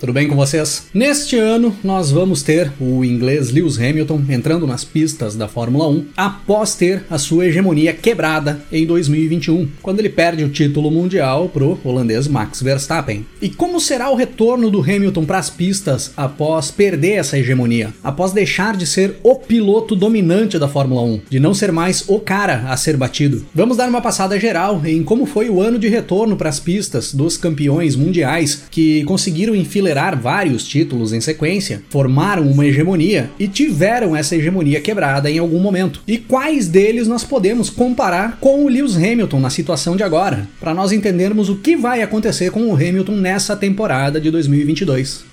Tudo bem com vocês? Neste ano, nós vamos ter o inglês Lewis Hamilton entrando nas pistas da Fórmula 1 após ter a sua hegemonia quebrada em 2021, quando ele perde o título mundial pro holandês Max Verstappen. E como será o retorno do Hamilton para as pistas após perder essa hegemonia? Após deixar de ser o piloto dominante da Fórmula 1, de não ser mais o cara a ser batido? Vamos dar uma passada geral em como foi o ano de retorno para as pistas dos campeões mundiais que conseguiram enfileirar vários títulos em sequência, formaram uma hegemonia e tiveram essa hegemonia quebrada em algum momento. E quais deles nós podemos comparar com o Lewis Hamilton na situação de agora, para nós entendermos o que vai acontecer com o Hamilton nessa temporada de 2022.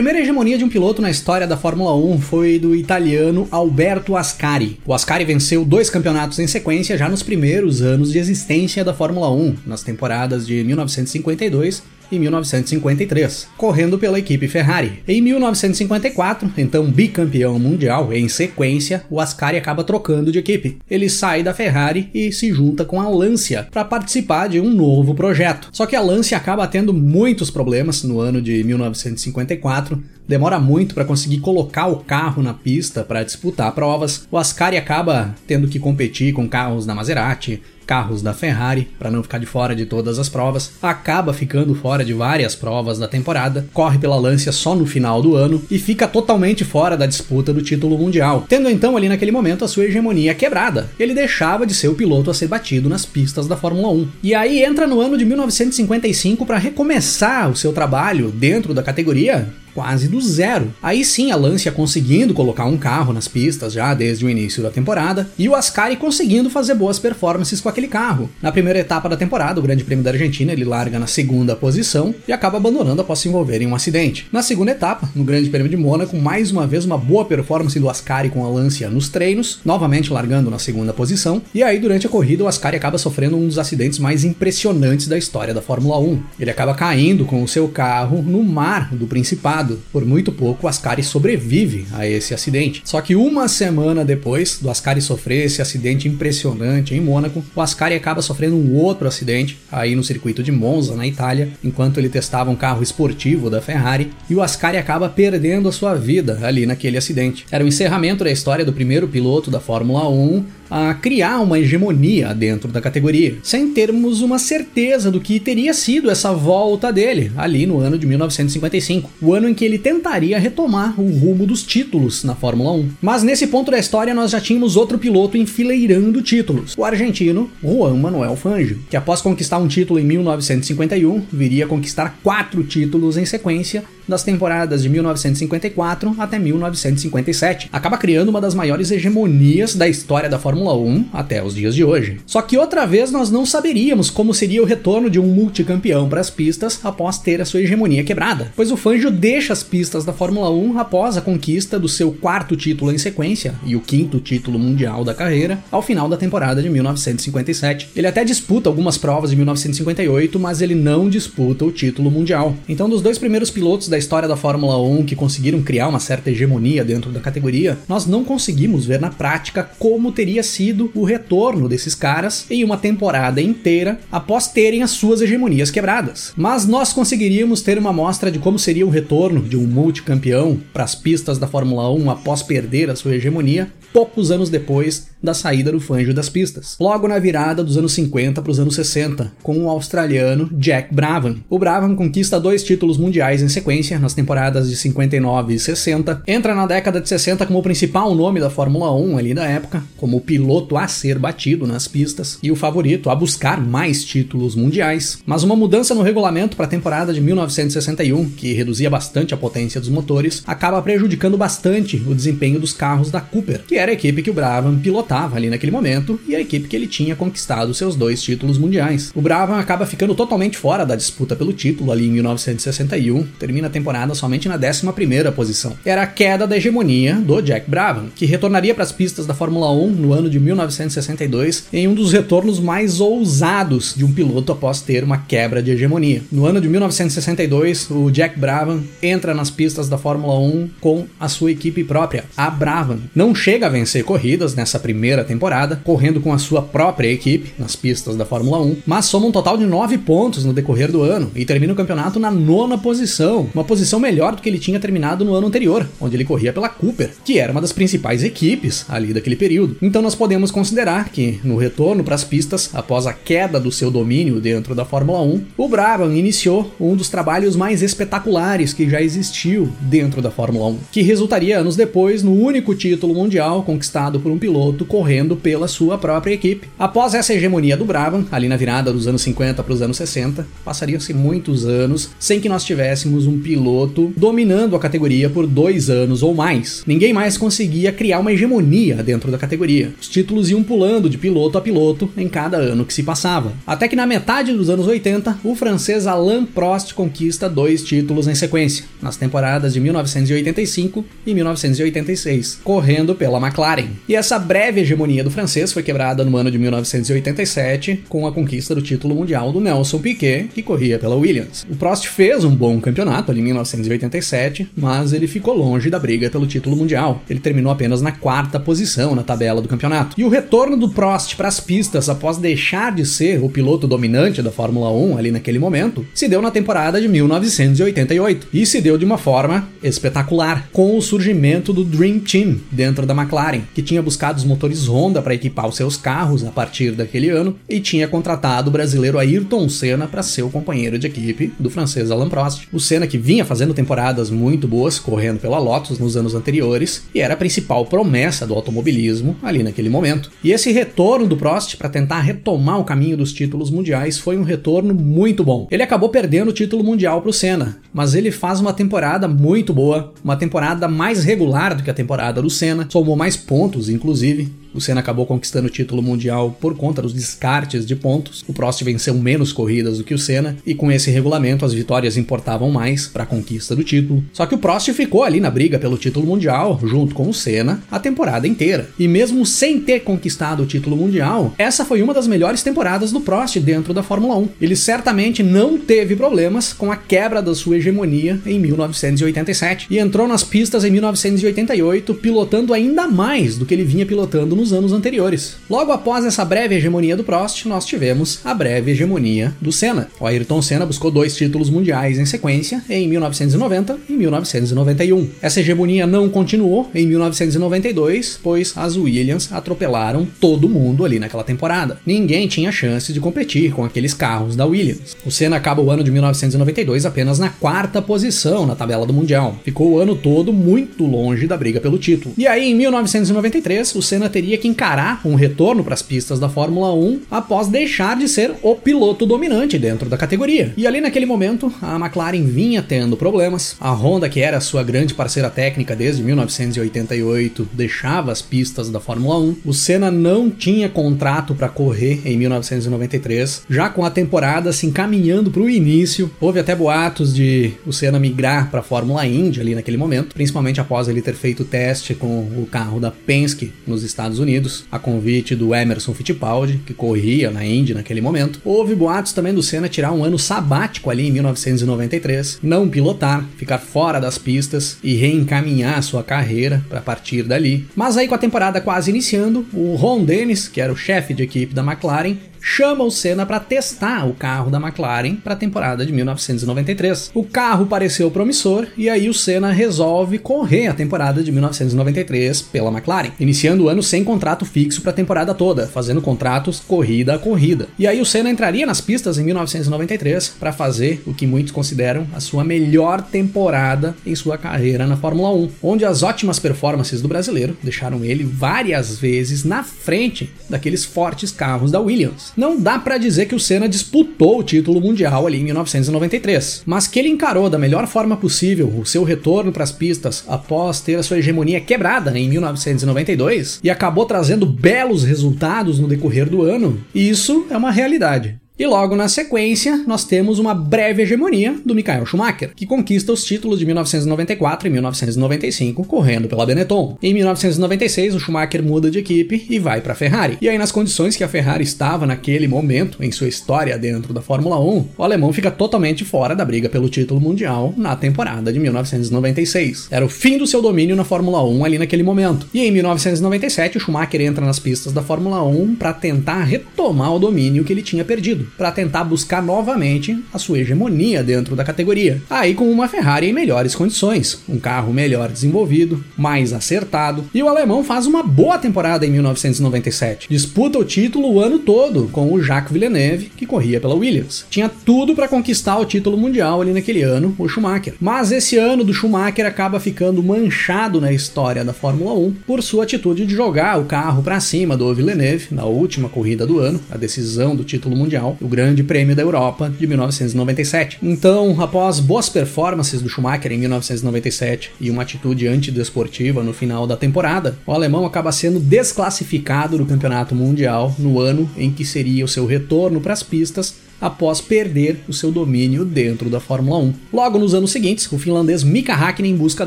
Primeira hegemonia de um piloto na história da Fórmula 1 foi do italiano Alberto Ascari. O Ascari venceu dois campeonatos em sequência já nos primeiros anos de existência da Fórmula 1, nas temporadas de 1952 e 1953, correndo pela equipe Ferrari. Em 1954, então bicampeão mundial, em sequência, o Ascari acaba trocando de equipe. Ele sai da Ferrari e se junta com a Lancia para participar de um novo projeto. Só que a Lancia acaba tendo muitos problemas no ano de 1954, demora muito para conseguir colocar o carro na pista para disputar provas. O Ascari acaba tendo que competir com carros da Maserati, carros da Ferrari para não ficar de fora de todas as provas, acaba ficando fora de várias provas da temporada, corre pela Lancia só no final do ano e fica totalmente fora da disputa do título mundial, tendo então ali naquele momento a sua hegemonia quebrada. Ele deixava de ser o piloto a ser batido nas pistas da Fórmula 1. E aí entra no ano de 1955 para recomeçar o seu trabalho dentro da categoria quase do zero. Aí sim a Lancia conseguindo colocar um carro nas pistas já desde o início da temporada e o Ascari conseguindo fazer boas performances com aquele carro. Na primeira etapa da temporada, o Grande Prêmio da Argentina, ele larga na segunda posição e acaba abandonando após se envolver em um acidente. Na segunda etapa, no Grande Prêmio de Mônaco, mais uma vez uma boa performance do Ascari com a Lancia nos treinos, novamente largando na segunda posição, e aí durante a corrida o Ascari acaba sofrendo um dos acidentes mais impressionantes da história da Fórmula 1. Ele acaba caindo com o seu carro no mar do Principado por muito pouco, Ascari sobrevive a esse acidente. Só que uma semana depois do Ascari sofrer esse acidente impressionante em Mônaco, o Ascari acaba sofrendo um outro acidente aí no circuito de Monza, na Itália, enquanto ele testava um carro esportivo da Ferrari, e o Ascari acaba perdendo a sua vida ali naquele acidente. Era o encerramento da história do primeiro piloto da Fórmula 1 a criar uma hegemonia dentro da categoria, sem termos uma certeza do que teria sido essa volta dele ali no ano de 1955, o ano em que ele tentaria retomar o rumo dos títulos na Fórmula 1. Mas nesse ponto da história nós já tínhamos outro piloto enfileirando títulos, o argentino Juan Manuel Fangio, que após conquistar um título em 1951, viria a conquistar quatro títulos em sequência das temporadas de 1954 até 1957. Acaba criando uma das maiores hegemonias da história da Fórmula 1 até os dias de hoje. Só que outra vez nós não saberíamos como seria o retorno de um multicampeão para as pistas após ter a sua hegemonia quebrada, pois o Fangio deixa as pistas da Fórmula 1 após a conquista do seu quarto título em sequência e o quinto título mundial da carreira ao final da temporada de 1957. Ele até disputa algumas provas de 1958, mas ele não disputa o título mundial. Então, dos dois primeiros pilotos da história da Fórmula 1 que conseguiram criar uma certa hegemonia dentro da categoria, nós não conseguimos ver na prática como teria sido o retorno desses caras em uma temporada inteira após terem as suas hegemonias quebradas. Mas nós conseguiríamos ter uma amostra de como seria o retorno de um multicampeão para as pistas da Fórmula 1 após perder a sua hegemonia poucos anos depois da saída do Fangio das pistas. Logo na virada dos anos 50 para os anos 60, com o australiano Jack Brabham. O Brabham conquista dois títulos mundiais em sequência nas temporadas de 59 e 60. Entra na década de 60 como o principal nome da Fórmula 1 ali da época, como o piloto a ser batido nas pistas e o favorito a buscar mais títulos mundiais. Mas uma mudança no regulamento para a temporada de 1961, que reduzia bastante a potência dos motores, acaba prejudicando bastante o desempenho dos carros da Cooper, que era a equipe que o Brabham pilotava ali naquele momento e a equipe que ele tinha conquistado seus dois títulos mundiais. O Brabham acaba ficando totalmente fora da disputa pelo título ali em 1961, termina a temporada somente na 11ª posição. Era a queda da hegemonia do Jack Brabham, que retornaria para as pistas da Fórmula 1 no ano de 1962 em um dos retornos mais ousados de um piloto após ter uma quebra de hegemonia. No ano de 1962, o Jack Brabham entra nas pistas da Fórmula 1 com a sua equipe própria, a Brabham. Não chega vencer corridas nessa primeira temporada, correndo com a sua própria equipe nas pistas da Fórmula 1, mas soma um total de 9 pontos no decorrer do ano e termina o campeonato na nona posição, uma posição melhor do que ele tinha terminado no ano anterior, onde ele corria pela Cooper, que era uma das principais equipes ali daquele período. Então nós podemos considerar que no retorno para as pistas, após a queda do seu domínio dentro da Fórmula 1, o Brabham iniciou um dos trabalhos mais espetaculares que já existiu dentro da Fórmula 1, que resultaria anos depois no único título mundial conquistado por um piloto correndo pela sua própria equipe. Após essa hegemonia do Brabham, ali na virada dos anos 50 para os anos 60, passariam-se muitos anos sem que nós tivéssemos um piloto dominando a categoria por dois anos ou mais. Ninguém mais conseguia criar uma hegemonia dentro da categoria. Os títulos iam pulando de piloto a piloto em cada ano que se passava. Até que na metade dos anos 80, o francês Alain Prost conquista dois títulos em sequência, nas temporadas de 1985 e 1986, correndo pela McLaren. E essa breve hegemonia do francês foi quebrada no ano de 1987 com a conquista do título mundial do Nelson Piquet, que corria pela Williams. O Prost fez um bom campeonato ali em 1987, mas ele ficou longe da briga pelo título mundial. Ele terminou apenas na quarta posição na tabela do campeonato. E o retorno do Prost para as pistas após deixar de ser o piloto dominante da Fórmula 1 ali naquele momento se deu na temporada de 1988 e se deu de uma forma espetacular, com o surgimento do Dream Team dentro da McLaren, que tinha buscado os motores Honda para equipar os seus carros a partir daquele ano e tinha contratado o brasileiro Ayrton Senna para ser o companheiro de equipe do francês Alain Prost. O Senna que vinha fazendo temporadas muito boas correndo pela Lotus nos anos anteriores e era a principal promessa do automobilismo ali naquele momento. E esse retorno do Prost para tentar retomar o caminho dos títulos mundiais foi um retorno muito bom. Ele acabou perdendo o título mundial para o Senna, mas ele faz uma temporada muito boa, uma temporada mais regular do que a temporada do Senna, somou mais pontos inclusive, o Senna acabou conquistando o título mundial por conta dos descartes de pontos. O Prost venceu menos corridas do que o Senna e com esse regulamento as vitórias importavam mais para a conquista do título. Só que o Prost ficou ali na briga pelo título mundial junto com o Senna a temporada inteira. E mesmo sem ter conquistado o título mundial, essa foi uma das melhores temporadas do Prost dentro da Fórmula 1. Ele certamente não teve problemas com a quebra da sua hegemonia em 1987 e entrou nas pistas em 1988 pilotando ainda mais do que ele vinha pilotando nos anos anteriores. Logo após essa breve hegemonia do Prost, nós tivemos a breve hegemonia do Senna. O Ayrton Senna buscou dois títulos mundiais em sequência em 1990 e 1991. Essa hegemonia não continuou em 1992, pois as Williams atropelaram todo mundo ali naquela temporada. Ninguém tinha chance de competir com aqueles carros da Williams. O Senna acaba o ano de 1992 apenas na quarta posição na tabela do Mundial. Ficou o ano todo muito longe da briga pelo título. E aí, em 1993, o Senna teria teria que encarar um retorno para as pistas da Fórmula 1 após deixar de ser o piloto dominante dentro da categoria. E ali naquele momento, a McLaren vinha tendo problemas. A Honda, que era sua grande parceira técnica desde 1988, deixava as pistas da Fórmula 1. O Senna não tinha contrato para correr em 1993, já com a temporada se encaminhando para o início. Houve até boatos de o Senna migrar para a Fórmula Indy ali naquele momento, principalmente após ele ter feito teste com o carro da Penske nos Estados Unidos, a convite do Emerson Fittipaldi, que corria na Indy naquele momento. Houve boatos também do Senna tirar um ano sabático ali em 1993, não pilotar, ficar fora das pistas e reencaminhar sua carreira para partir dali. Mas aí com a temporada quase iniciando, o Ron Dennis, que era o chefe de equipe da McLaren, chama o Senna para testar o carro da McLaren para a temporada de 1993. O carro pareceu promissor e aí o Senna resolve correr a temporada de 1993 pela McLaren, iniciando o ano sem contrato fixo para a temporada toda, fazendo contratos corrida a corrida. E aí o Senna entraria nas pistas em 1993 para fazer o que muitos consideram a sua melhor temporada em sua carreira na Fórmula 1, onde as ótimas performances do brasileiro deixaram ele várias vezes na frente daqueles fortes carros da Williams. Não dá para dizer que o Senna disputou o título mundial ali em 1993, mas que ele encarou da melhor forma possível o seu retorno para as pistas após ter a sua hegemonia quebrada em 1992 e acabou trazendo belos resultados no decorrer do ano, isso é uma realidade. E logo na sequência, nós temos uma breve hegemonia do Michael Schumacher, que conquista os títulos de 1994 e 1995 correndo pela Benetton. Em 1996, o Schumacher muda de equipe e vai para a Ferrari. E aí, nas condições que a Ferrari estava naquele momento em sua história dentro da Fórmula 1, o alemão fica totalmente fora da briga pelo título mundial na temporada de 1996. Era o fim do seu domínio na Fórmula 1 ali naquele momento. E em 1997, o Schumacher entra nas pistas da Fórmula 1 para tentar retomar o domínio que ele tinha perdido para tentar buscar novamente a sua hegemonia dentro da categoria. Aí com uma Ferrari em melhores condições, um carro melhor desenvolvido, mais acertado, e o alemão faz uma boa temporada em 1997. Disputa o título o ano todo com o Jacques Villeneuve, que corria pela Williams. Tinha tudo para conquistar o título mundial ali naquele ano, o Schumacher. Mas esse ano do Schumacher acaba ficando manchado na história da Fórmula 1 por sua atitude de jogar o carro para cima do Villeneuve na última corrida do ano, a decisão do título mundial o Grande Prêmio da Europa de 1997. Então, após boas performances do Schumacher em 1997 e uma atitude antidesportiva no final da temporada, o alemão acaba sendo desclassificado do Campeonato Mundial no ano em que seria o seu retorno para as pistas após perder o seu domínio dentro da Fórmula 1. Logo nos anos seguintes, o finlandês Mika Hakkinen busca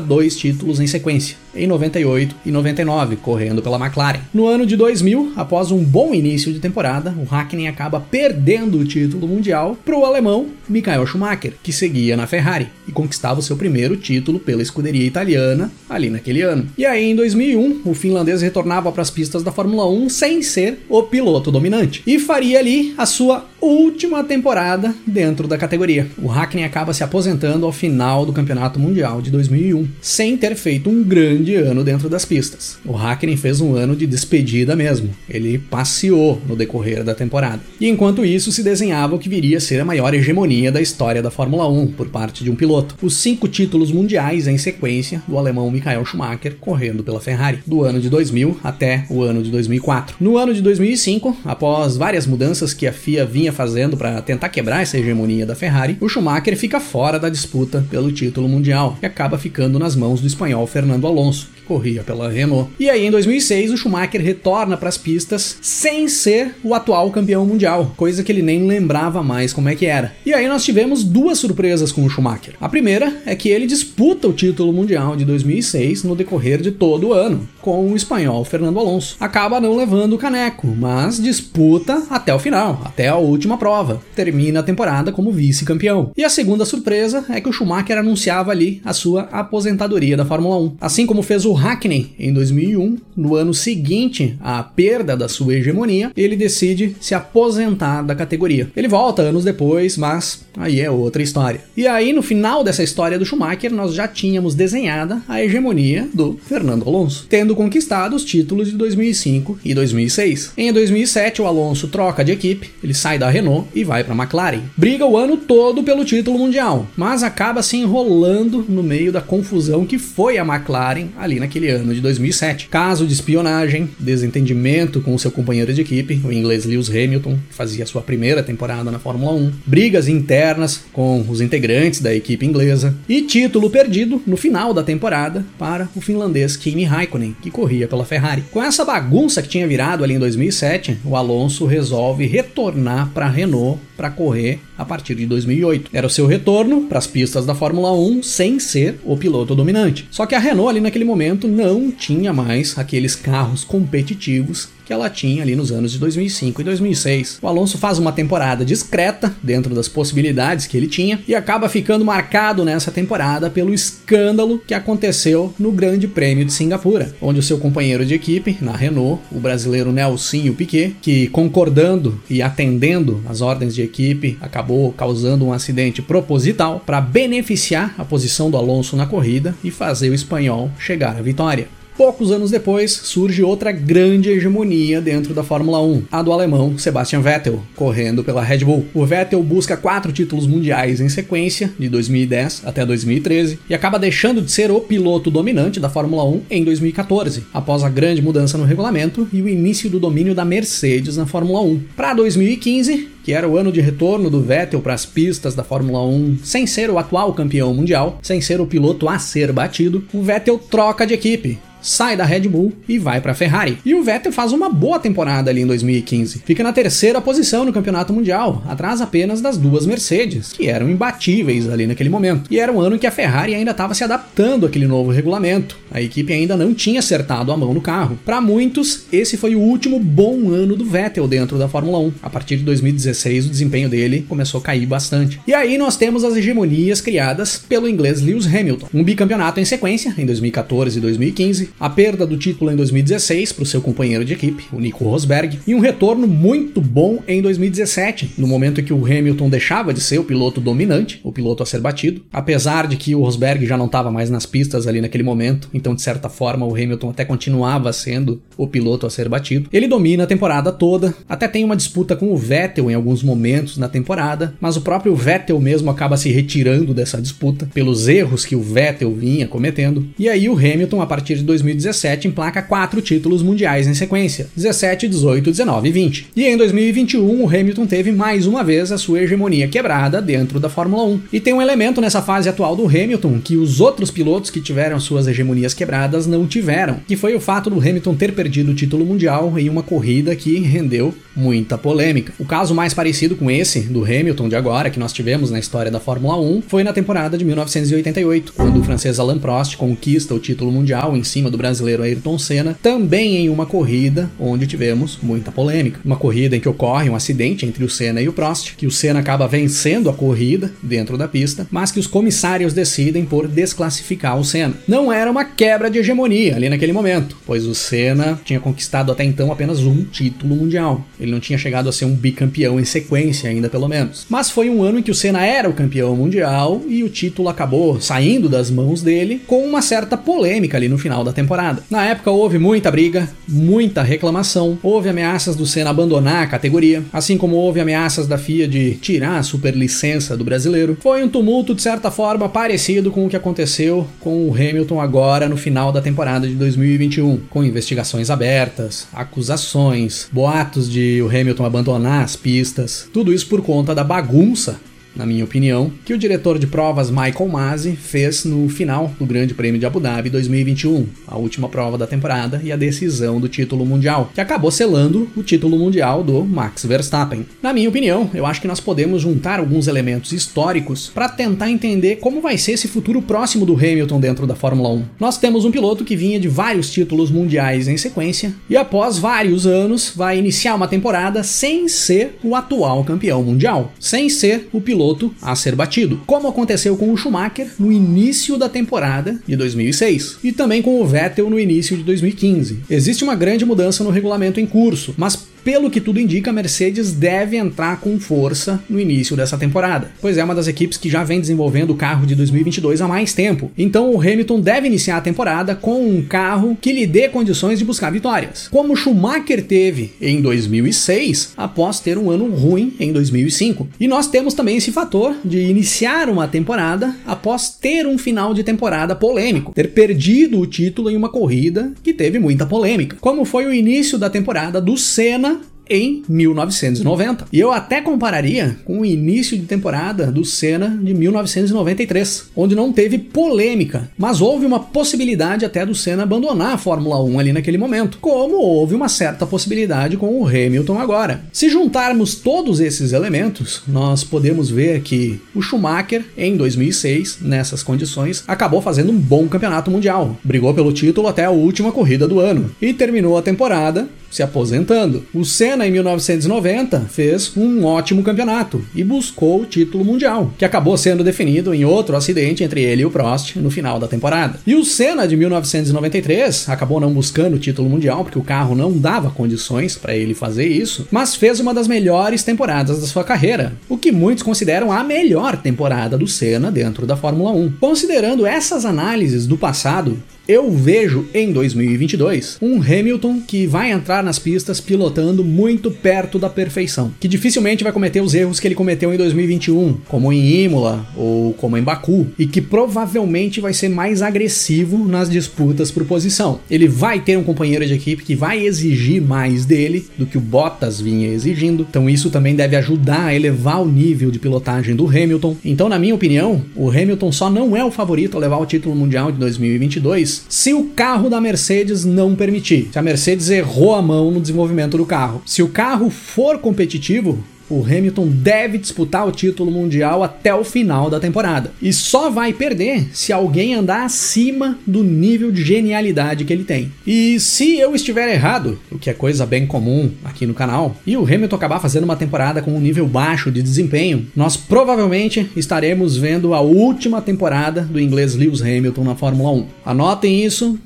dois títulos em sequência, em 98 e 99, correndo pela McLaren. No ano de 2000, após um bom início de temporada, o Hakkinen acaba perdendo o título mundial para o alemão Michael Schumacher, que seguia na Ferrari e conquistava o seu primeiro título pela escuderia italiana ali naquele ano. E aí em 2001, o finlandês retornava para as pistas da Fórmula 1 sem ser o piloto dominante e faria ali a sua última temporada dentro da categoria. O Hackney acaba se aposentando ao final do Campeonato Mundial de 2001, sem ter feito um grande ano dentro das pistas. O Hackney fez um ano de despedida mesmo. Ele passeou no decorrer da temporada. E enquanto isso, se desenhava o que viria a ser a maior hegemonia da história da Fórmula 1 por parte de um piloto. Os cinco títulos mundiais em sequência do alemão Michael Schumacher correndo pela Ferrari, do ano de 2000 até o ano de 2004. No ano de 2005, após várias mudanças que a FIA vinha fazendo para tentar quebrar essa hegemonia da Ferrari, o Schumacher fica fora da disputa pelo título mundial e acaba ficando nas mãos do espanhol Fernando Alonso, que corria pela Renault. E aí em 2006 o Schumacher retorna para as pistas sem ser o atual campeão mundial, coisa que ele nem lembrava mais como é que era. E aí nós tivemos duas surpresas com o Schumacher. A primeira é que ele disputa o título mundial de 2006 no decorrer de todo o ano, com o espanhol Fernando Alonso. Acaba não levando o caneco, mas disputa até o final, até a última prova. Termina a temporada como vice-campeão. E a segunda surpresa é que o Schumacher anunciava ali a sua aposentadoria da Fórmula 1. Assim como fez o Hackney em 2001, no ano seguinte à perda da sua hegemonia, ele decide se aposentar da categoria. Ele volta anos depois, mas aí é outra história. E aí, no final dessa história do Schumacher, nós já tínhamos desenhada a hegemonia do Fernando Alonso, tendo conquistado os títulos de 2005 e 2006. Em 2007, o Alonso troca de equipe, ele sai da Renault e vai para a McLaren. Briga o ano todo pelo título mundial, mas acaba se enrolando no meio da confusão que foi a McLaren ali naquele ano de 2007. Caso de espionagem, desentendimento com o seu companheiro de equipe, o inglês Lewis Hamilton, que fazia sua primeira temporada na Fórmula 1, brigas internas com os integrantes da equipe inglesa e título perdido no final da temporada para o finlandês Kimi Raikkonen, que corria pela Ferrari. Com essa bagunça que tinha virado ali em 2007, o Alonso resolve retornar para para a Renault para correr a partir de 2008. Era o seu retorno para as pistas da Fórmula 1 sem ser o piloto dominante. Só que a Renault ali naquele momento não tinha mais aqueles carros competitivos que ela tinha ali nos anos de 2005 e 2006. O Alonso faz uma temporada discreta dentro das possibilidades que ele tinha e acaba ficando marcado nessa temporada pelo escândalo que aconteceu no Grande Prêmio de Singapura, onde o seu companheiro de equipe na Renault, o brasileiro Nelsinho Piquet, que concordando e atendendo às ordens de equipe, acabou causando um acidente proposital para beneficiar a posição do Alonso na corrida e fazer o espanhol chegar à vitória. Poucos anos depois, surge outra grande hegemonia dentro da Fórmula 1, a do alemão Sebastian Vettel, correndo pela Red Bull. O Vettel busca quatro títulos mundiais em sequência, de 2010 até 2013, e acaba deixando de ser o piloto dominante da Fórmula 1 em 2014, após a grande mudança no regulamento e o início do domínio da Mercedes na Fórmula 1. Para 2015, que era o ano de retorno do Vettel para as pistas da Fórmula 1, sem ser o atual campeão mundial, sem ser o piloto a ser batido, o Vettel troca de equipe sai da Red Bull e vai para a Ferrari. E o Vettel faz uma boa temporada ali em 2015. Fica na terceira posição no campeonato mundial, atrás apenas das duas Mercedes, que eram imbatíveis ali naquele momento. E era um ano em que a Ferrari ainda estava se adaptando àquele novo regulamento. A equipe ainda não tinha acertado a mão no carro. Para muitos, esse foi o último bom ano do Vettel dentro da Fórmula 1. A partir de 2016, o desempenho dele começou a cair bastante. E aí nós temos as hegemonias criadas pelo inglês Lewis Hamilton. Um bicampeonato em sequência, em 2014 e 2015, a perda do título em 2016 para o seu companheiro de equipe, o Nico Rosberg, e um retorno muito bom em 2017, no momento em que o Hamilton deixava de ser o piloto dominante, o piloto a ser batido, apesar de que o Rosberg já não estava mais nas pistas ali naquele momento, então de certa forma o Hamilton até continuava sendo o piloto a ser batido. Ele domina a temporada toda, até tem uma disputa com o Vettel em alguns momentos na temporada, mas o próprio Vettel mesmo acaba se retirando dessa disputa pelos erros que o Vettel vinha cometendo. E aí o Hamilton a partir de 2017 emplaca quatro títulos mundiais em sequência: 17, 18, 19 e 20. E em 2021 o Hamilton teve mais uma vez a sua hegemonia quebrada dentro da Fórmula 1. E tem um elemento nessa fase atual do Hamilton que os outros pilotos que tiveram suas hegemonias quebradas não tiveram, que foi o fato do Hamilton ter perdido o título mundial em uma corrida que rendeu muita polêmica. O caso mais parecido com esse, do Hamilton de agora, que nós tivemos na história da Fórmula 1, foi na temporada de 1988, quando o francês Alain Prost conquista o título mundial em cima do brasileiro Ayrton Senna, também em uma corrida onde tivemos muita polêmica. Uma corrida em que ocorre um acidente entre o Senna e o Prost, que o Senna acaba vencendo a corrida dentro da pista, mas que os comissários decidem por desclassificar o Senna. Não era uma quebra de hegemonia ali naquele momento, pois o Senna tinha conquistado até então apenas um título mundial. Ele não tinha chegado a ser um bicampeão em sequência ainda, pelo menos. Mas foi um ano em que o Senna era o campeão mundial e o título acabou saindo das mãos dele com uma certa polêmica ali no final da temporada. Na época houve muita briga, muita reclamação, houve ameaças do Senna abandonar a categoria, assim como houve ameaças da FIA de tirar a superlicença do brasileiro. Foi um tumulto de certa forma parecido com o que aconteceu com o Hamilton agora no final da temporada de 2021, com investigações abertas, acusações, boatos de o Hamilton abandonar as pistas. Tudo isso por conta da bagunça na minha opinião, que o diretor de provas Michael Masi fez no final do Grande Prêmio de Abu Dhabi 2021, a última prova da temporada e a decisão do título mundial, que acabou selando o título mundial do Max Verstappen. Na minha opinião, eu acho que nós podemos juntar alguns elementos históricos para tentar entender como vai ser esse futuro próximo do Hamilton dentro da Fórmula 1. Nós temos um piloto que vinha de vários títulos mundiais em sequência e após vários anos vai iniciar uma temporada sem ser o atual campeão mundial, sem ser o piloto piloto a ser batido, como aconteceu com o Schumacher no início da temporada de 2006 e também com o Vettel no início de 2015. Existe uma grande mudança no regulamento em curso, mas pelo que tudo indica, a Mercedes deve entrar com força no início dessa temporada, pois é uma das equipes que já vem desenvolvendo o carro de 2022 há mais tempo. Então o Hamilton deve iniciar a temporada com um carro que lhe dê condições de buscar vitórias, como Schumacher teve em 2006, após ter um ano ruim em 2005. E nós temos também esse fator de iniciar uma temporada após ter um final de temporada polêmico, ter perdido o título em uma corrida que teve muita polêmica, como foi o início da temporada do Senna em 1990. E eu até compararia com o início de temporada do Senna de 1993, onde não teve polêmica, mas houve uma possibilidade até do Senna abandonar a Fórmula 1 ali naquele momento, como houve uma certa possibilidade com o Hamilton agora. Se juntarmos todos esses elementos, nós podemos ver que o Schumacher em 2006, nessas condições, acabou fazendo um bom campeonato mundial. Brigou pelo título até a última corrida do ano e terminou a temporada se aposentando. O Senna, em 1990, fez um ótimo campeonato e buscou o título mundial, que acabou sendo definido em outro acidente entre ele e o Prost no final da temporada. E o Senna, de 1993, acabou não buscando o título mundial porque o carro não dava condições para ele fazer isso, mas fez uma das melhores temporadas da sua carreira, o que muitos consideram a melhor temporada do Senna dentro da Fórmula 1. Considerando essas análises do passado, eu vejo em 2022 um Hamilton que vai entrar nas pistas pilotando muito perto da perfeição, que dificilmente vai cometer os erros que ele cometeu em 2021, como em Imola ou como em Baku, e que provavelmente vai ser mais agressivo nas disputas por posição. Ele vai ter um companheiro de equipe que vai exigir mais dele do que o Bottas vinha exigindo, então isso também deve ajudar a elevar o nível de pilotagem do Hamilton. Então, na minha opinião, o Hamilton só não é o favorito a levar o título mundial de 2022 se o carro da Mercedes não permitir. Se a Mercedes errou a mão no desenvolvimento do carro. Se o carro for competitivo, o Hamilton deve disputar o título mundial até o final da temporada. E só vai perder se alguém andar acima do nível de genialidade que ele tem. E se eu estiver errado, o que é coisa bem comum aqui no canal, e o Hamilton acabar fazendo uma temporada com um nível baixo de desempenho, nós provavelmente estaremos vendo a última temporada do inglês Lewis Hamilton na Fórmula 1. Anotem isso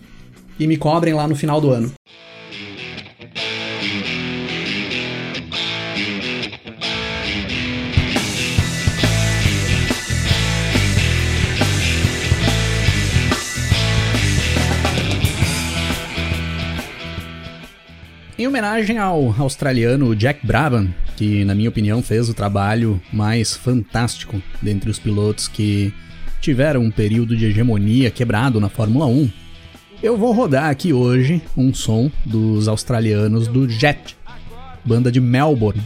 e me cobrem lá no final do ano. Em homenagem ao australiano Jack Brabham, que na minha opinião fez o trabalho mais fantástico dentre os pilotos que tiveram um período de hegemonia quebrado na Fórmula 1, eu vou rodar aqui hoje um som dos australianos do Jet, banda de Melbourne,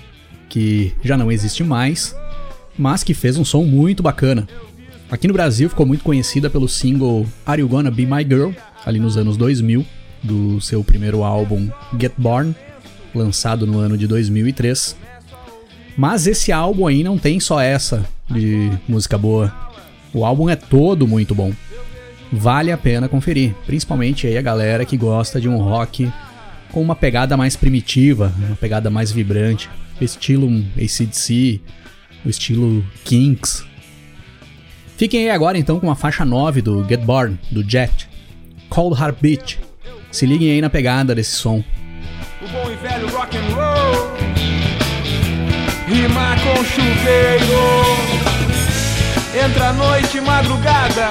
que já não existe mais, mas que fez um som muito bacana. Aqui no Brasil ficou muito conhecida pelo single Are You Gonna Be My Girl, ali nos anos 2000 do seu primeiro álbum Get Born, lançado no ano de 2003. Mas esse álbum aí não tem só essa de música boa. O álbum é todo muito bom. Vale a pena conferir, principalmente aí a galera que gosta de um rock com uma pegada mais primitiva, uma pegada mais vibrante, estilo ACDC, o estilo Kinks. Fiquem aí agora então com a faixa 9 do Get Born, do Jet, Cold Heart Beat. Se liguem aí na pegada desse som. O bom e velho rock and roll. Rima com chuveiro. Entra noite madrugada